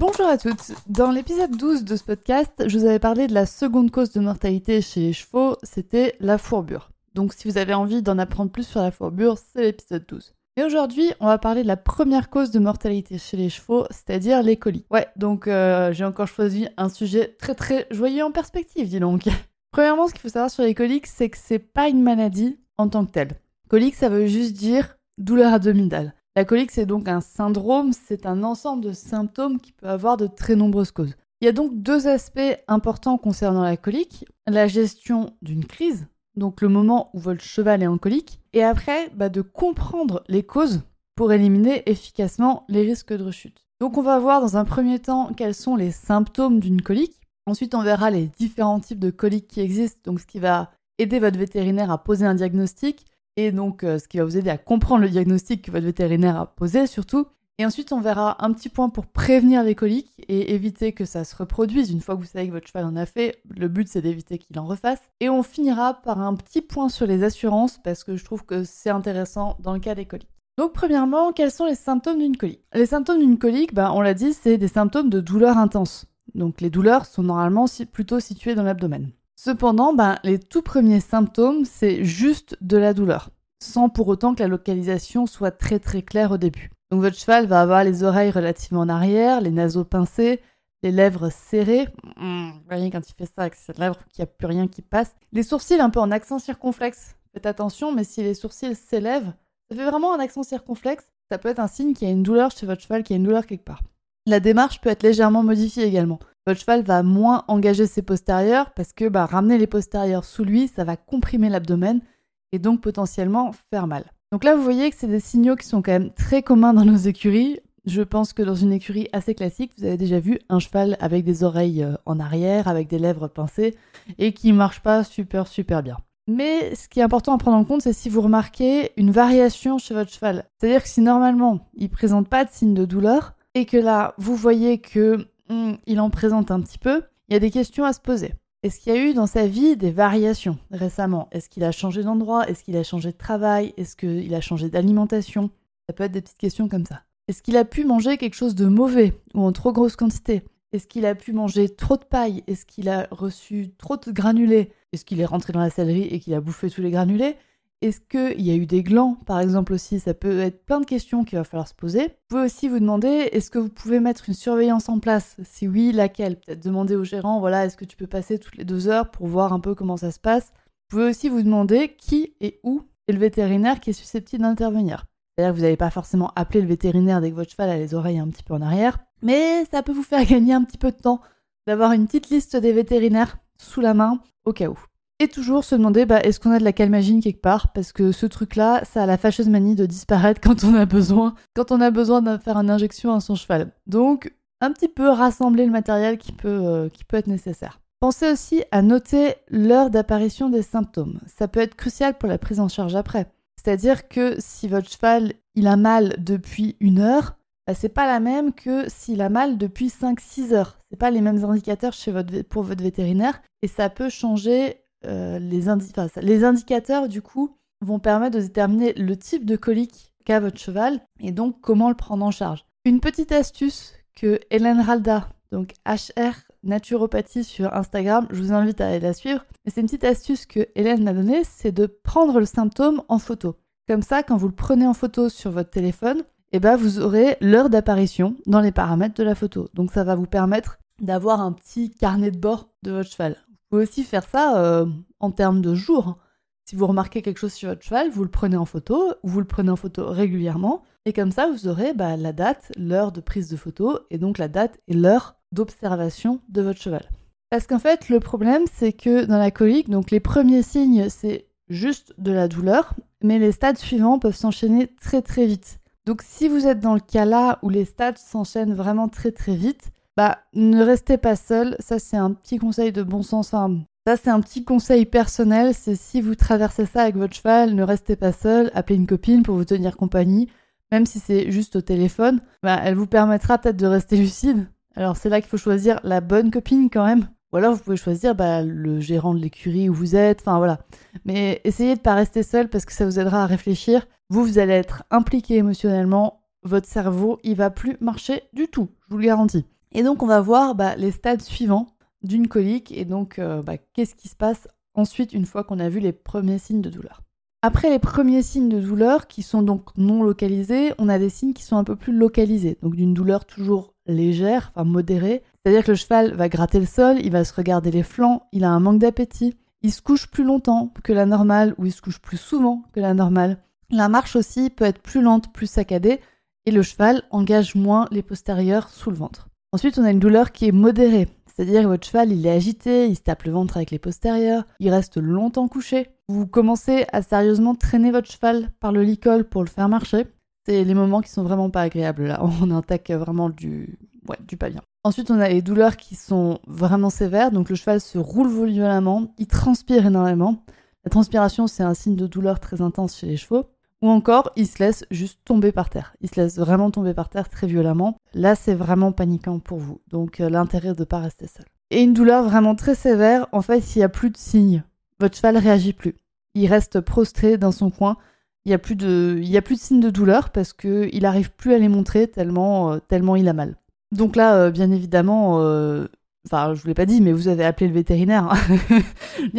Bonjour à toutes. Dans l'épisode 12 de ce podcast, je vous avais parlé de la seconde cause de mortalité chez les chevaux, c'était la fourbure. Donc si vous avez envie d'en apprendre plus sur la fourbure, c'est l'épisode 12. Et aujourd'hui, on va parler de la première cause de mortalité chez les chevaux, c'est-à-dire les coliques. Ouais, donc euh, j'ai encore choisi un sujet très très joyeux en perspective, dis donc. Premièrement, ce qu'il faut savoir sur les coliques, c'est que c'est pas une maladie en tant que telle. Colique, ça veut juste dire douleur abdominale. La colique, c'est donc un syndrome, c'est un ensemble de symptômes qui peut avoir de très nombreuses causes. Il y a donc deux aspects importants concernant la colique. La gestion d'une crise, donc le moment où votre cheval est en colique, et après bah, de comprendre les causes pour éliminer efficacement les risques de rechute. Donc on va voir dans un premier temps quels sont les symptômes d'une colique. Ensuite on verra les différents types de coliques qui existent, donc ce qui va aider votre vétérinaire à poser un diagnostic et donc euh, ce qui va vous aider à comprendre le diagnostic que votre vétérinaire a posé surtout. Et ensuite, on verra un petit point pour prévenir les coliques et éviter que ça se reproduise. Une fois que vous savez que votre cheval en a fait, le but c'est d'éviter qu'il en refasse. Et on finira par un petit point sur les assurances parce que je trouve que c'est intéressant dans le cas des coliques. Donc premièrement, quels sont les symptômes d'une colique? Les symptômes d'une colique, bah, on l'a dit, c'est des symptômes de douleur intense. Donc les douleurs sont normalement plutôt situées dans l'abdomen. Cependant, ben, les tout premiers symptômes, c'est juste de la douleur, sans pour autant que la localisation soit très très claire au début. Donc votre cheval va avoir les oreilles relativement en arrière, les naseaux pincés, les lèvres serrées. Mmh, vous voyez quand il fait ça avec cette lèvre qu'il n'y a plus rien qui passe. Les sourcils un peu en accent circonflexe. Faites attention, mais si les sourcils s'élèvent, ça fait vraiment un accent circonflexe. Ça peut être un signe qu'il y a une douleur chez votre cheval, qu'il y a une douleur quelque part. La démarche peut être légèrement modifiée également votre cheval va moins engager ses postérieurs parce que bah, ramener les postérieurs sous lui, ça va comprimer l'abdomen et donc potentiellement faire mal. Donc là, vous voyez que c'est des signaux qui sont quand même très communs dans nos écuries. Je pense que dans une écurie assez classique, vous avez déjà vu un cheval avec des oreilles euh, en arrière, avec des lèvres pincées et qui marche pas super super bien. Mais ce qui est important à prendre en compte, c'est si vous remarquez une variation chez votre cheval. C'est-à-dire que si normalement il présente pas de signe de douleur et que là vous voyez que Hmm, il en présente un petit peu, il y a des questions à se poser. Est-ce qu'il y a eu dans sa vie des variations récemment? Est-ce qu'il a changé d'endroit? Est-ce qu'il a changé de travail? Est-ce qu'il a changé d'alimentation? Ça peut être des petites questions comme ça. Est-ce qu'il a pu manger quelque chose de mauvais ou en trop grosse quantité? Est-ce qu'il a pu manger trop de paille? Est-ce qu'il a reçu trop de granulés? Est-ce qu'il est rentré dans la sellerie et qu'il a bouffé tous les granulés? Est-ce qu'il y a eu des glands, par exemple aussi? Ça peut être plein de questions qu'il va falloir se poser. Vous pouvez aussi vous demander, est-ce que vous pouvez mettre une surveillance en place? Si oui, laquelle? Peut-être demander au gérant, voilà, est-ce que tu peux passer toutes les deux heures pour voir un peu comment ça se passe? Vous pouvez aussi vous demander qui et où est le vétérinaire qui est susceptible d'intervenir. C'est-à-dire que vous n'allez pas forcément appeler le vétérinaire dès que votre cheval a les oreilles un petit peu en arrière, mais ça peut vous faire gagner un petit peu de temps d'avoir une petite liste des vétérinaires sous la main au cas où. Et toujours se demander, bah, est-ce qu'on a de la calmagine quelque part? Parce que ce truc-là, ça a la fâcheuse manie de disparaître quand on a besoin, quand on a besoin de faire une injection à son cheval. Donc, un petit peu rassembler le matériel qui peut, euh, qui être nécessaire. Pensez aussi à noter l'heure d'apparition des symptômes. Ça peut être crucial pour la prise en charge après. C'est-à-dire que si votre cheval il a mal depuis une heure, bah, c'est pas la même que s'il a mal depuis 5-6 heures. C'est pas les mêmes indicateurs chez votre, pour votre vétérinaire et ça peut changer euh, les, indicateurs, du coup, vont permettre de déterminer le type de colique qu'a votre cheval et donc comment le prendre en charge. Une petite astuce que Hélène Ralda, donc HR Naturopathie sur Instagram, je vous invite à aller la suivre. C'est une petite astuce que Hélène m'a donnée, c'est de prendre le symptôme en photo. Comme ça, quand vous le prenez en photo sur votre téléphone, eh ben vous aurez l'heure d'apparition dans les paramètres de la photo. Donc ça va vous permettre d'avoir un petit carnet de bord de votre cheval pouvez aussi faire ça euh, en termes de jours. Si vous remarquez quelque chose sur votre cheval, vous le prenez en photo, ou vous le prenez en photo régulièrement, et comme ça, vous aurez bah, la date, l'heure de prise de photo, et donc la date et l'heure d'observation de votre cheval. Parce qu'en fait, le problème, c'est que dans la colique, donc les premiers signes, c'est juste de la douleur, mais les stades suivants peuvent s'enchaîner très très vite. Donc si vous êtes dans le cas là où les stades s'enchaînent vraiment très très vite, Bah, ne restez pas seul. Ça, c'est un petit conseil de bon sens. Ça, c'est un petit conseil personnel. C'est si vous traversez ça avec votre cheval, ne restez pas seul. Appelez une copine pour vous tenir compagnie. Même si c'est juste au téléphone, bah, elle vous permettra peut-être de rester lucide. Alors, c'est là qu'il faut choisir la bonne copine quand même. Ou alors, vous pouvez choisir bah, le gérant de l'écurie où vous êtes. Enfin, voilà. Mais essayez de ne pas rester seul parce que ça vous aidera à réfléchir. Vous, vous allez être impliqué émotionnellement. Votre cerveau, il va plus marcher du tout. Je vous le garantis. Et donc, on va voir bah, les stades suivants d'une colique et donc euh, bah, qu'est-ce qui se passe ensuite une fois qu'on a vu les premiers signes de douleur. Après les premiers signes de douleur qui sont donc non localisés, on a des signes qui sont un peu plus localisés, donc d'une douleur toujours légère, enfin modérée. C'est-à-dire que le cheval va gratter le sol, il va se regarder les flancs, il a un manque d'appétit, il se couche plus longtemps que la normale ou il se couche plus souvent que la normale. La marche aussi peut être plus lente, plus saccadée et le cheval engage moins les postérieurs sous le ventre. Ensuite, on a une douleur qui est modérée, c'est-à-dire votre cheval, il est agité, il se tape le ventre avec les postérieurs, il reste longtemps couché. Vous commencez à sérieusement traîner votre cheval par le licol pour le faire marcher. C'est les moments qui sont vraiment pas agréables là. On attaque vraiment du, ouais, du pas bien. Ensuite, on a les douleurs qui sont vraiment sévères. Donc le cheval se roule violemment, il transpire énormément. La transpiration, c'est un signe de douleur très intense chez les chevaux. Ou encore, il se laisse juste tomber par terre. Il se laisse vraiment tomber par terre très violemment. Là, c'est vraiment paniquant pour vous. Donc, euh, l'intérêt de ne pas rester seul. Et une douleur vraiment très sévère, en fait, s'il n'y a plus de signes, votre cheval réagit plus. Il reste prostré dans son coin. Il n'y a, plus de... Il a plus de signes de douleur parce qu'il n'arrive plus à les montrer tellement, euh, tellement il a mal. Donc là, euh, bien évidemment, Enfin, je vous l'ai pas dit, mais vous avez appelé le vétérinaire. Hein.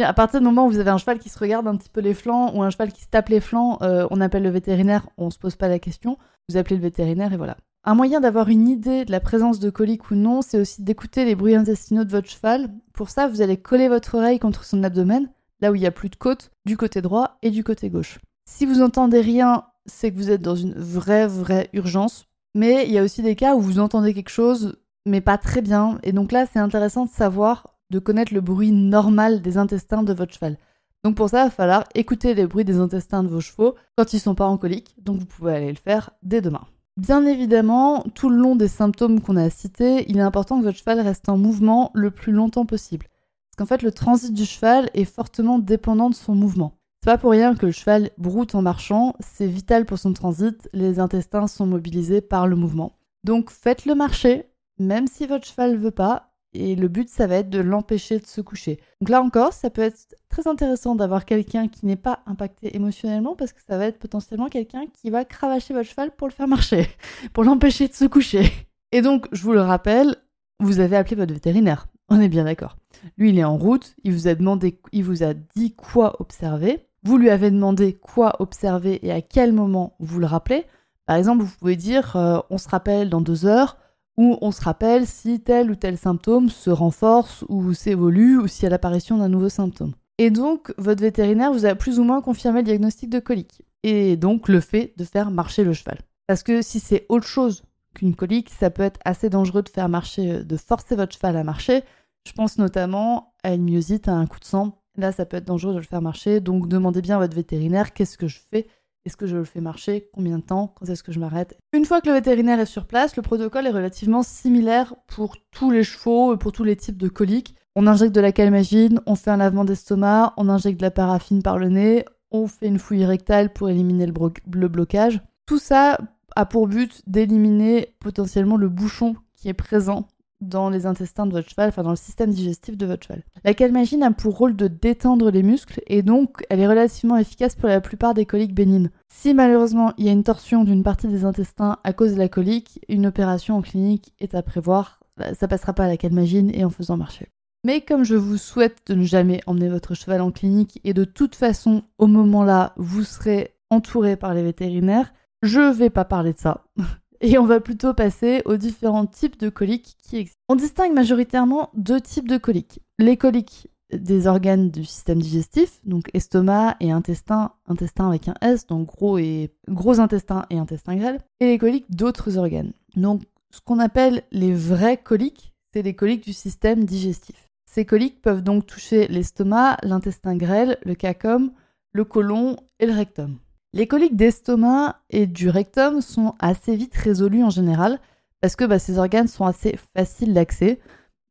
à partir du moment où vous avez un cheval qui se regarde un petit peu les flancs ou un cheval qui se tape les flancs, euh, on appelle le vétérinaire, on se pose pas la question. Vous appelez le vétérinaire et voilà. Un moyen d'avoir une idée de la présence de colique ou non, c'est aussi d'écouter les bruits intestinaux de votre cheval. Pour ça, vous allez coller votre oreille contre son abdomen, là où il y a plus de côte, du côté droit et du côté gauche. Si vous entendez rien, c'est que vous êtes dans une vraie, vraie urgence. Mais il y a aussi des cas où vous entendez quelque chose, mais pas très bien. Et donc là, c'est intéressant de savoir, de connaître le bruit normal des intestins de votre cheval. Donc pour ça, il va falloir écouter les bruits des intestins de vos chevaux quand ils sont pas en colique. Donc vous pouvez aller le faire dès demain. Bien évidemment, tout le long des symptômes qu'on a cités, il est important que votre cheval reste en mouvement le plus longtemps possible. Parce qu'en fait, le transit du cheval est fortement dépendant de son mouvement. C'est pas pour rien que le cheval broute en marchant, c'est vital pour son transit, les intestins sont mobilisés par le mouvement. Donc faites-le marcher, même si votre cheval veut pas. Et le but, ça va être de l'empêcher de se coucher. Donc là encore, ça peut être très intéressant d'avoir quelqu'un qui n'est pas impacté émotionnellement parce que ça va être potentiellement quelqu'un qui va cravacher votre cheval pour le faire marcher, pour l'empêcher de se coucher. Et donc, je vous le rappelle, vous avez appelé votre vétérinaire. On est bien d'accord. Lui, il est en route, il vous a demandé, il vous a dit quoi observer. Vous lui avez demandé quoi observer et à quel moment vous le rappelez. Par exemple, vous pouvez dire euh, on se rappelle dans deux heures, où on se rappelle si tel ou tel symptôme se renforce ou s'évolue ou s'il y a l'apparition d'un nouveau symptôme. Et donc, votre vétérinaire vous a plus ou moins confirmé le diagnostic de colique. Et donc, le fait de faire marcher le cheval. Parce que si c'est autre chose qu'une colique, ça peut être assez dangereux de faire marcher, de forcer votre cheval à marcher. Je pense notamment à une myosite, à un coup de sang. Là, ça peut être dangereux de le faire marcher. Donc, demandez bien à votre vétérinaire qu'est-ce que je fais est-ce que je le fais marcher? Combien de temps? Quand est-ce que je m'arrête? Une fois que le vétérinaire est sur place, le protocole est relativement similaire pour tous les chevaux et pour tous les types de coliques. On injecte de la calmagine, on fait un lavement d'estomac, on injecte de la paraffine par le nez, on fait une fouille rectale pour éliminer le, le blocage. Tout ça a pour but d'éliminer potentiellement le bouchon qui est présent dans les intestins de votre cheval, enfin dans le système digestif de votre cheval. La calmagine a pour rôle de détendre les muscles et donc elle est relativement efficace pour la plupart des coliques bénignes. Si malheureusement il y a une torsion d'une partie des intestins à cause de la colique, une opération en clinique est à prévoir. Ça passera pas à la calmagine et en faisant marcher. Mais comme je vous souhaite de ne jamais emmener votre cheval en clinique et de toute façon au moment là vous serez entouré par les vétérinaires, je vais pas parler de ça. et on va plutôt passer aux différents types de coliques qui existent. On distingue majoritairement deux types de coliques. Les coliques des organes du système digestif, donc estomac et intestin, intestin avec un S, donc gros et gros intestin et intestin grêle, et les coliques d'autres organes. Donc ce qu'on appelle les vrais coliques, c'est les coliques du système digestif. Ces coliques peuvent donc toucher l'estomac, l'intestin grêle, le cacum, le côlon et le rectum. Les coliques d'estomac et du rectum sont assez vite résolues en général parce que bah, ces organes sont assez faciles d'accès,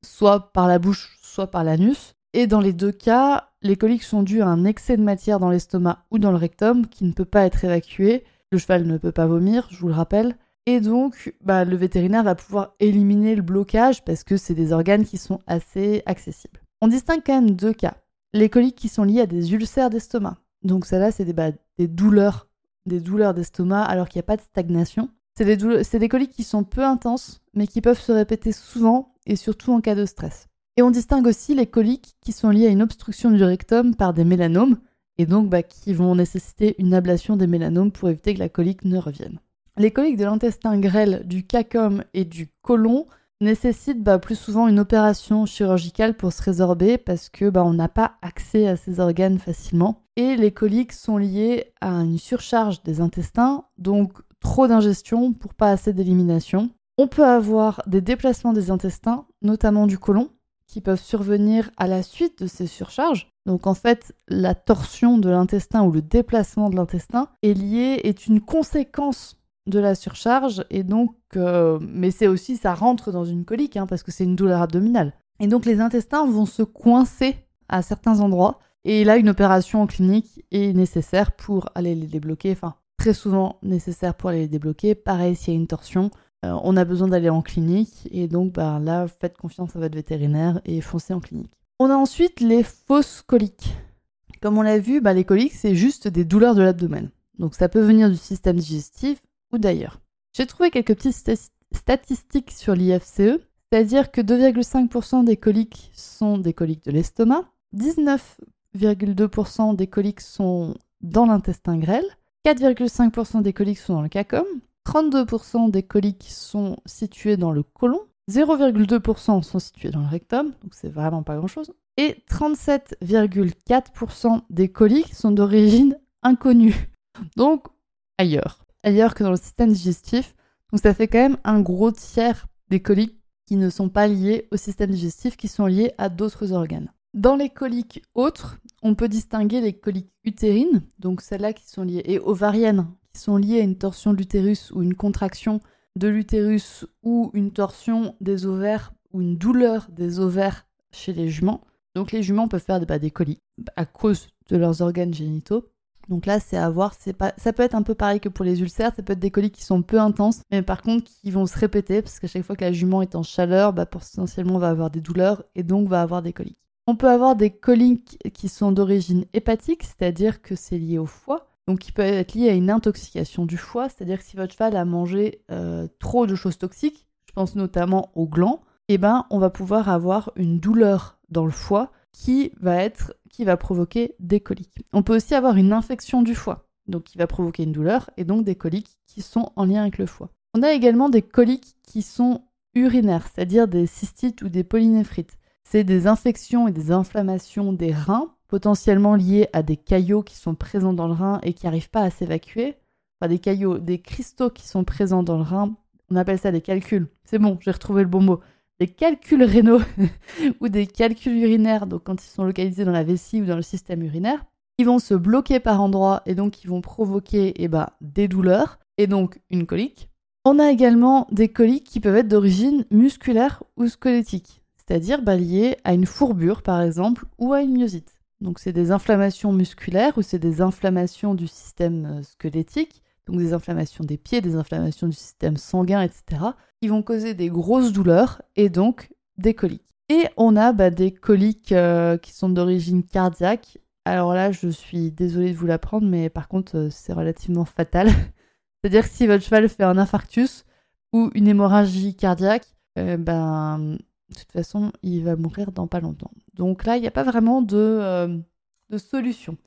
soit par la bouche, soit par l'anus. Et dans les deux cas, les coliques sont dues à un excès de matière dans l'estomac ou dans le rectum qui ne peut pas être évacué. Le cheval ne peut pas vomir, je vous le rappelle. Et donc, bah, le vétérinaire va pouvoir éliminer le blocage parce que c'est des organes qui sont assez accessibles. On distingue quand même deux cas. Les coliques qui sont liées à des ulcères d'estomac. Donc, celles-là, c'est des, bah, des douleurs, des douleurs d'estomac alors qu'il n'y a pas de stagnation. C'est des, coliques qui sont peu intenses, mais qui peuvent se répéter souvent et surtout en cas de stress. Et on distingue aussi les coliques qui sont liées à une obstruction du rectum par des mélanomes, et donc bah, qui vont nécessiter une ablation des mélanomes pour éviter que la colique ne revienne. Les coliques de l'intestin grêle, du cacum et du côlon nécessitent bah, plus souvent une opération chirurgicale pour se résorber parce que bah, on n'a pas accès à ces organes facilement. Et les coliques sont liées à une surcharge des intestins, donc trop d'ingestion pour pas assez d'élimination. On peut avoir des déplacements des intestins, notamment du côlon, qui peuvent survenir à la suite de ces surcharges. Donc en fait, la torsion de l'intestin ou le déplacement de l'intestin est lié, est une conséquence de la surcharge et donc, euh, mais c'est aussi ça rentre dans une colique hein, parce que c'est une douleur abdominale. Et donc les intestins vont se coincer à certains endroits et là une opération en clinique est nécessaire pour aller les débloquer. Enfin, très souvent nécessaire pour aller les débloquer. Pareil, s'il y a une torsion, euh, on a besoin d'aller en clinique et donc bah, là, faites confiance à votre vétérinaire et foncez en clinique. On a ensuite les fausses coliques. Comme on l'a vu, bah, les coliques, c'est juste des douleurs de l'abdomen. Donc ça peut venir du système digestif ou d'ailleurs. J'ai trouvé quelques petites statistiques sur l'IFCE, c'est-à-dire que 2,5% des coliques sont des coliques de l'estomac, 19,2% des coliques sont dans l'intestin grêle, 4,5% des coliques sont dans le cacum, 32% des coliques sont situées dans le côlon, 0,2% sont situés dans le rectum, donc c'est vraiment pas grand-chose, et 37,4% des coliques sont d'origine inconnue, donc ailleurs, ailleurs que dans le système digestif. Donc ça fait quand même un gros tiers des coliques qui ne sont pas liés au système digestif, qui sont liés à d'autres organes. Dans les coliques autres, on peut distinguer les coliques utérines, donc celles-là qui sont liées, et ovariennes, qui sont liées à une torsion de l'utérus ou une contraction de l'utérus ou une torsion des ovaires ou une douleur des ovaires chez les juments. Donc les juments peuvent faire des, bah, des coliques à cause de leurs organes génitaux. Donc là, c'est à voir. Ça peut être un peu pareil que pour les ulcères. Ça peut être des coliques qui sont peu intenses, mais par contre qui vont se répéter parce qu'à chaque fois que la jument est en chaleur, bah, potentiellement va avoir des douleurs et donc va avoir des coliques. On peut avoir des coliques qui sont d'origine hépatique, c'est-à-dire que c'est lié au foie, donc qui peut être lié à une intoxication du foie, c'est-à-dire que si votre cheval a mangé euh, trop de choses toxiques, je pense notamment au gland, eh ben on va pouvoir avoir une douleur dans le foie qui va être qui va provoquer des coliques. On peut aussi avoir une infection du foie, donc qui va provoquer une douleur et donc des coliques qui sont en lien avec le foie. On a également des coliques qui sont urinaires, c'est-à-dire des cystites ou des polynéphrites c'est des infections et des inflammations des reins, potentiellement liées à des caillots qui sont présents dans le rein et qui n'arrivent pas à s'évacuer. Enfin, des caillots, des cristaux qui sont présents dans le rein. On appelle ça des calculs. C'est bon, j'ai retrouvé le bon mot. Des calculs rénaux ou des calculs urinaires, donc quand ils sont localisés dans la vessie ou dans le système urinaire, ils vont se bloquer par endroits et donc ils vont provoquer eh ben, des douleurs et donc une colique. On a également des coliques qui peuvent être d'origine musculaire ou squelettique c'est-à-dire bah, liées à une fourbure par exemple ou à une myosite. Donc c'est des inflammations musculaires ou c'est des inflammations du système euh, squelettique, donc des inflammations des pieds, des inflammations du système sanguin, etc., qui vont causer des grosses douleurs et donc des coliques. Et on a bah, des coliques euh, qui sont d'origine cardiaque. Alors là, je suis désolée de vous l'apprendre, mais par contre, euh, c'est relativement fatal. C'est-à-dire que si votre cheval fait un infarctus ou une hémorragie cardiaque, ben, de toute façon, il va mourir dans pas longtemps. Donc là, il n'y a pas vraiment de, euh, de, solution.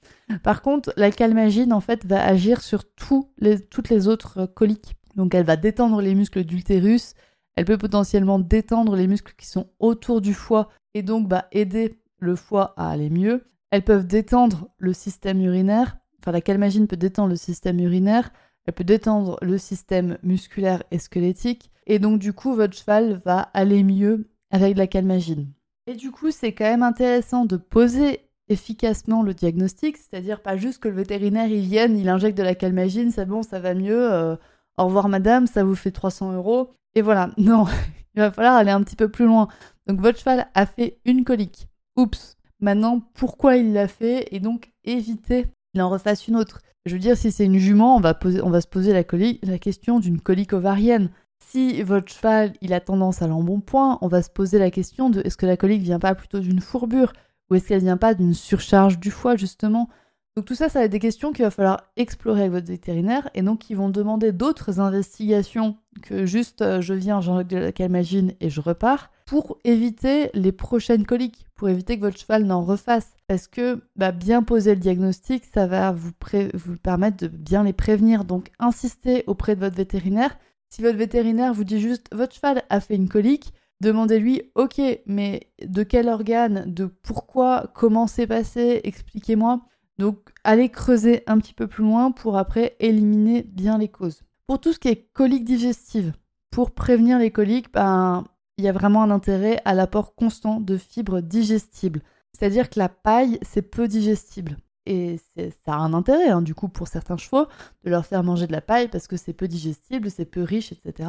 Par contre, la calmagine, en fait, va agir sur toutes les autres coliques. Donc elle va détendre les muscles d'utérus, elle peut potentiellement détendre les muscles qui sont autour du foie et donc bah, aider le foie à aller mieux. Elles peuvent détendre le système urinaire, enfin la calmagine peut détendre le système urinaire, elle peut détendre le système musculaire et squelettique, et donc du coup votre cheval va aller mieux avec la calmagine. Et du coup, c'est quand même intéressant de poser efficacement le diagnostic, c'est-à-dire pas juste que le vétérinaire il vienne, il injecte de la calmagine, c'est bon, ça va mieux, euh, au revoir madame, ça vous fait 300 euros. Et voilà, non, il va falloir aller un petit peu plus loin. Donc votre cheval a fait une colique. Oups. Maintenant, pourquoi il l'a fait et donc éviter qu'il en refasse une autre? Je veux dire, si c'est une jument, on va, poser, on va se poser la, la question d'une colique ovarienne. Si votre cheval il a tendance à l'embonpoint, on va se poser la question de est-ce que la colique vient pas plutôt d'une fourbure? Ou est-ce qu'elle vient pas d'une surcharge du foie justement? Donc tout ça, ça va être des questions qu'il va falloir explorer avec votre vétérinaire et donc qui vont demander d'autres investigations que juste euh, je viens, j'enlève de la calmagine et je repars pour éviter les prochaines coliques, pour éviter que votre cheval n'en refasse. Parce que bah, bien poser le diagnostic, ça va vous, vous permettre de bien les prévenir. Donc insistez auprès de votre vétérinaire. Si votre vétérinaire vous dit juste votre cheval a fait une colique, demandez-lui ok, mais de quel organe, de pourquoi, comment c'est passé, expliquez-moi. Donc, allez creuser un petit peu plus loin pour après éliminer bien les causes. Pour tout ce qui est colique digestive, pour prévenir les coliques, ben, il y a vraiment un intérêt à l'apport constant de fibres digestibles. C'est-à-dire que la paille, c'est peu digestible. Et ça a un intérêt, hein, du coup, pour certains chevaux, de leur faire manger de la paille parce que c'est peu digestible, c'est peu riche, etc.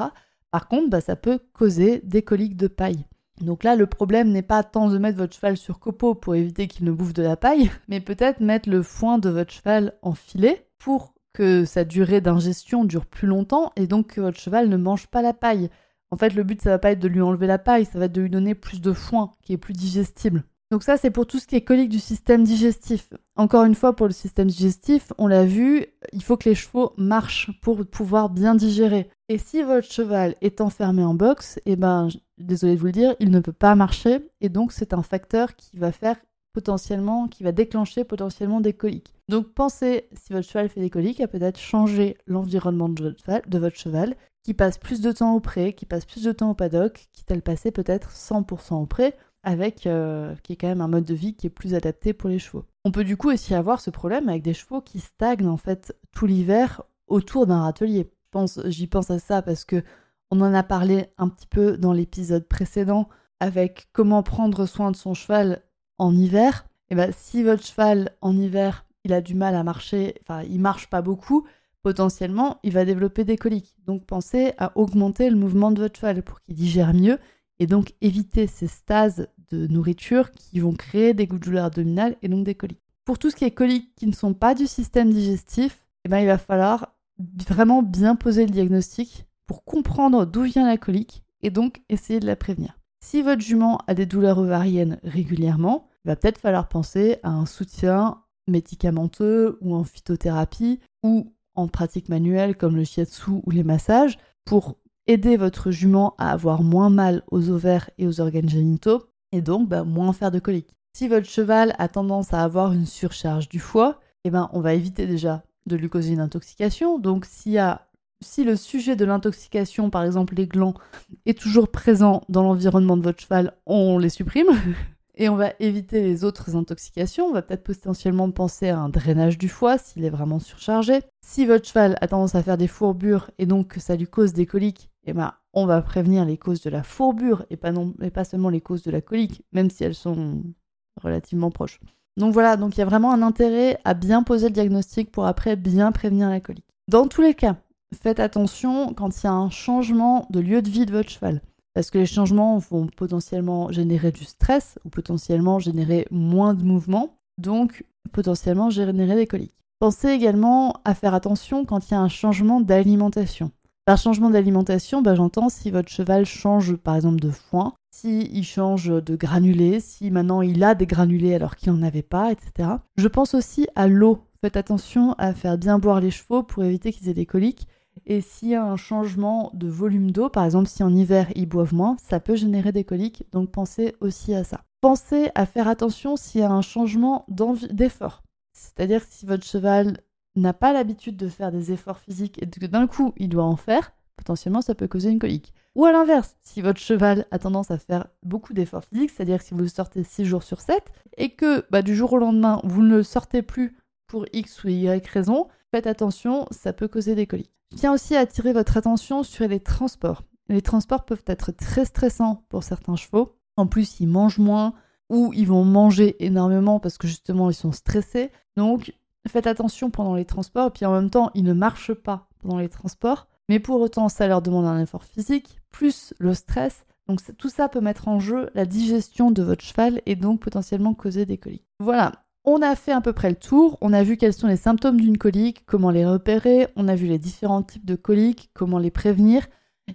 Par contre, bah, ça peut causer des coliques de paille. Donc là, le problème n'est pas tant de mettre votre cheval sur copeau pour éviter qu'il ne bouffe de la paille, mais peut-être mettre le foin de votre cheval en filet pour que sa durée d'ingestion dure plus longtemps et donc que votre cheval ne mange pas la paille. En fait, le but, ça va pas être de lui enlever la paille, ça va être de lui donner plus de foin qui est plus digestible. Donc ça, c'est pour tout ce qui est colique du système digestif. Encore une fois, pour le système digestif, on l'a vu, il faut que les chevaux marchent pour pouvoir bien digérer. Et si votre cheval est enfermé en box, eh ben, désolé de vous le dire, il ne peut pas marcher. Et donc, c'est un facteur qui va faire potentiellement, qui va déclencher potentiellement des coliques. Donc, pensez, si votre cheval fait des coliques, à peut-être changer l'environnement de votre cheval, qui passe plus de temps au pré, qui passe plus de temps au paddock, quitte à le passer peut-être 100% au pré, avec euh, qui est quand même un mode de vie qui est plus adapté pour les chevaux. On peut du coup aussi avoir ce problème avec des chevaux qui stagnent en fait tout l'hiver autour d'un râtelier. J'y pense à ça parce que on en a parlé un petit peu dans l'épisode précédent avec comment prendre soin de son cheval en hiver. Et eh ben, si votre cheval en hiver il a du mal à marcher, enfin il marche pas beaucoup, potentiellement, il va développer des coliques. Donc pensez à augmenter le mouvement de votre cheval pour qu'il digère mieux et donc éviter ces stases de nourriture qui vont créer des douleurs abdominales et donc des coliques. Pour tout ce qui est coliques qui ne sont pas du système digestif, eh ben, il va falloir vraiment bien poser le diagnostic pour comprendre d'où vient la colique et donc essayer de la prévenir. Si votre jument a des douleurs ovariennes régulièrement, il va peut-être falloir penser à un soutien médicamenteux ou en phytothérapie ou en pratique manuelle comme le shiatsu ou les massages pour aider votre jument à avoir moins mal aux ovaires et aux organes génitaux et donc bah, moins faire de coliques. Si votre cheval a tendance à avoir une surcharge du foie, eh ben, on va éviter déjà de lui causer une intoxication. Donc si le sujet de l'intoxication, par exemple les glands, est toujours présent dans l'environnement de votre cheval, on les supprime. et on va éviter les autres intoxications. On va peut-être potentiellement penser à un drainage du foie s'il est vraiment surchargé. Si votre cheval a tendance à faire des fourbures et donc que ça lui cause des coliques, eh ben, on va prévenir les causes de la fourbure et pas, et pas seulement les causes de la colique, même si elles sont relativement proches. Donc voilà, donc il y a vraiment un intérêt à bien poser le diagnostic pour après bien prévenir la colique. Dans tous les cas, faites attention quand il y a un changement de lieu de vie de votre cheval. Parce que les changements vont potentiellement générer du stress ou potentiellement générer moins de mouvement, donc potentiellement générer des coliques. Pensez également à faire attention quand il y a un changement d'alimentation. Par changement d'alimentation, bah, j'entends si votre cheval change par exemple de foin, s'il change de granulés, si maintenant il a des granulés alors qu'il n'en avait pas, etc. Je pense aussi à l'eau. Faites attention à faire bien boire les chevaux pour éviter qu'ils aient des coliques et s'il y a un changement de volume d'eau, par exemple si en hiver ils boivent moins, ça peut générer des coliques, donc pensez aussi à ça. Pensez à faire attention s'il y a un changement d'effort. C'est-à-dire si votre cheval n'a pas l'habitude de faire des efforts physiques et que d'un coup il doit en faire, potentiellement ça peut causer une colique. Ou à l'inverse, si votre cheval a tendance à faire beaucoup d'efforts physiques, c'est-à-dire si vous sortez 6 jours sur 7 et que bah, du jour au lendemain vous ne sortez plus pour X ou Y raison, faites attention, ça peut causer des coliques. Je tiens aussi à attirer votre attention sur les transports. Les transports peuvent être très stressants pour certains chevaux. En plus, ils mangent moins ou ils vont manger énormément parce que justement ils sont stressés. Donc faites attention pendant les transports. Et puis en même temps, ils ne marchent pas pendant les transports. Mais pour autant, ça leur demande un effort physique, plus le stress. Donc tout ça peut mettre en jeu la digestion de votre cheval et donc potentiellement causer des coliques. Voilà, on a fait à peu près le tour, on a vu quels sont les symptômes d'une colique, comment les repérer, on a vu les différents types de coliques, comment les prévenir.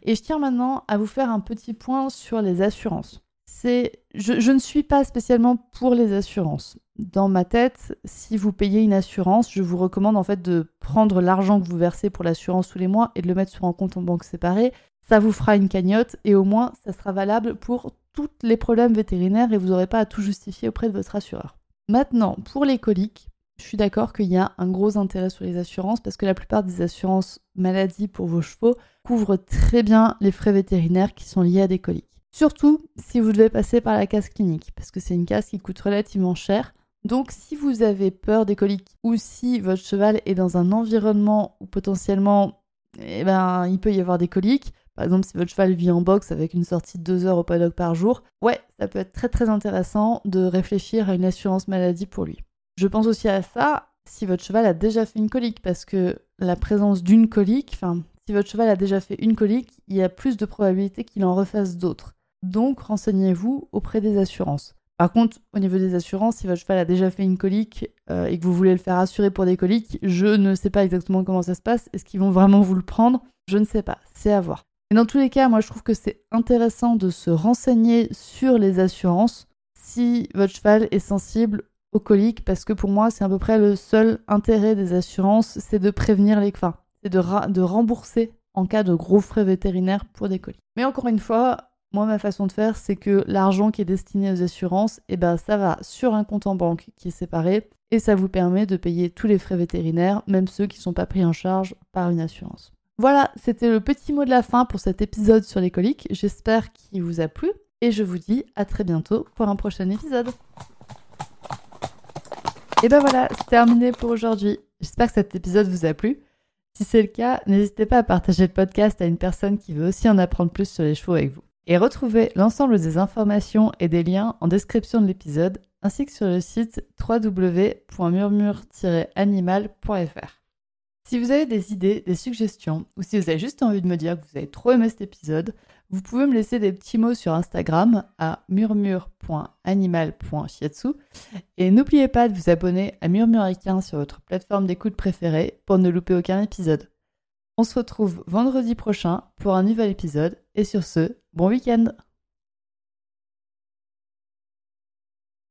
Et je tiens maintenant à vous faire un petit point sur les assurances. C'est, je, ne suis pas spécialement pour les assurances. Dans ma tête, si vous payez une assurance, je vous recommande en fait de prendre l'argent que vous versez pour l'assurance tous les mois et de le mettre sur un compte en banque séparé. Ça vous fera une cagnotte et au moins ça sera valable pour tous les problèmes vétérinaires et vous n'aurez pas à tout justifier auprès de votre assureur. Maintenant, pour les coliques, je suis d'accord qu'il y a un gros intérêt sur les assurances parce que la plupart des assurances maladie pour vos chevaux couvrent très bien les frais vétérinaires qui sont liés à des coliques. Surtout si vous devez passer par la case clinique parce que c'est une case qui coûte relativement cher. Donc si vous avez peur des coliques ou si votre cheval est dans un environnement où potentiellement eh ben, il peut y avoir des coliques, par exemple si votre cheval vit en boxe avec une sortie de 2 heures au paddock par jour, ouais, ça peut être très très intéressant de réfléchir à une assurance maladie pour lui. Je pense aussi à ça si votre cheval a déjà fait une colique, parce que la présence d'une colique, enfin, si votre cheval a déjà fait une colique, il y a plus de probabilité qu'il en refasse d'autres. Donc, renseignez-vous auprès des assurances. Par contre, au niveau des assurances, si votre cheval a déjà fait une colique euh, et que vous voulez le faire assurer pour des coliques, je ne sais pas exactement comment ça se passe. Est-ce qu'ils vont vraiment vous le prendre? Je ne sais pas. C'est à voir. Mais dans tous les cas, moi je trouve que c'est intéressant de se renseigner sur les assurances si votre cheval est sensible aux coliques parce que pour moi, c'est à peu près le seul intérêt des assurances, c'est de prévenir les fins, c'est de, de rembourser en cas de gros frais vétérinaires pour des coliques. Mais encore une fois, moi, ma façon de faire, c'est que l'argent qui est destiné aux assurances, eh ben, ça va sur un compte en banque qui est séparé et ça vous permet de payer tous les frais vétérinaires, même ceux qui ne sont pas pris en charge par une assurance. Voilà, c'était le petit mot de la fin pour cet épisode sur les coliques. J'espère qu'il vous a plu et je vous dis à très bientôt pour un prochain épisode. Et ben voilà, c'est terminé pour aujourd'hui. J'espère que cet épisode vous a plu. Si c'est le cas, n'hésitez pas à partager le podcast à une personne qui veut aussi en apprendre plus sur les chevaux avec vous. Et retrouvez l'ensemble des informations et des liens en description de l'épisode, ainsi que sur le site www.murmure-animal.fr. Si vous avez des idées, des suggestions, ou si vous avez juste envie de me dire que vous avez trop aimé cet épisode, vous pouvez me laisser des petits mots sur Instagram à murmure.animal.shiatsu. Et n'oubliez pas de vous abonner à Murmuricain sur votre plateforme d'écoute préférée pour ne louper aucun épisode. On se retrouve vendredi prochain pour un nouvel épisode, et sur ce, bon week-end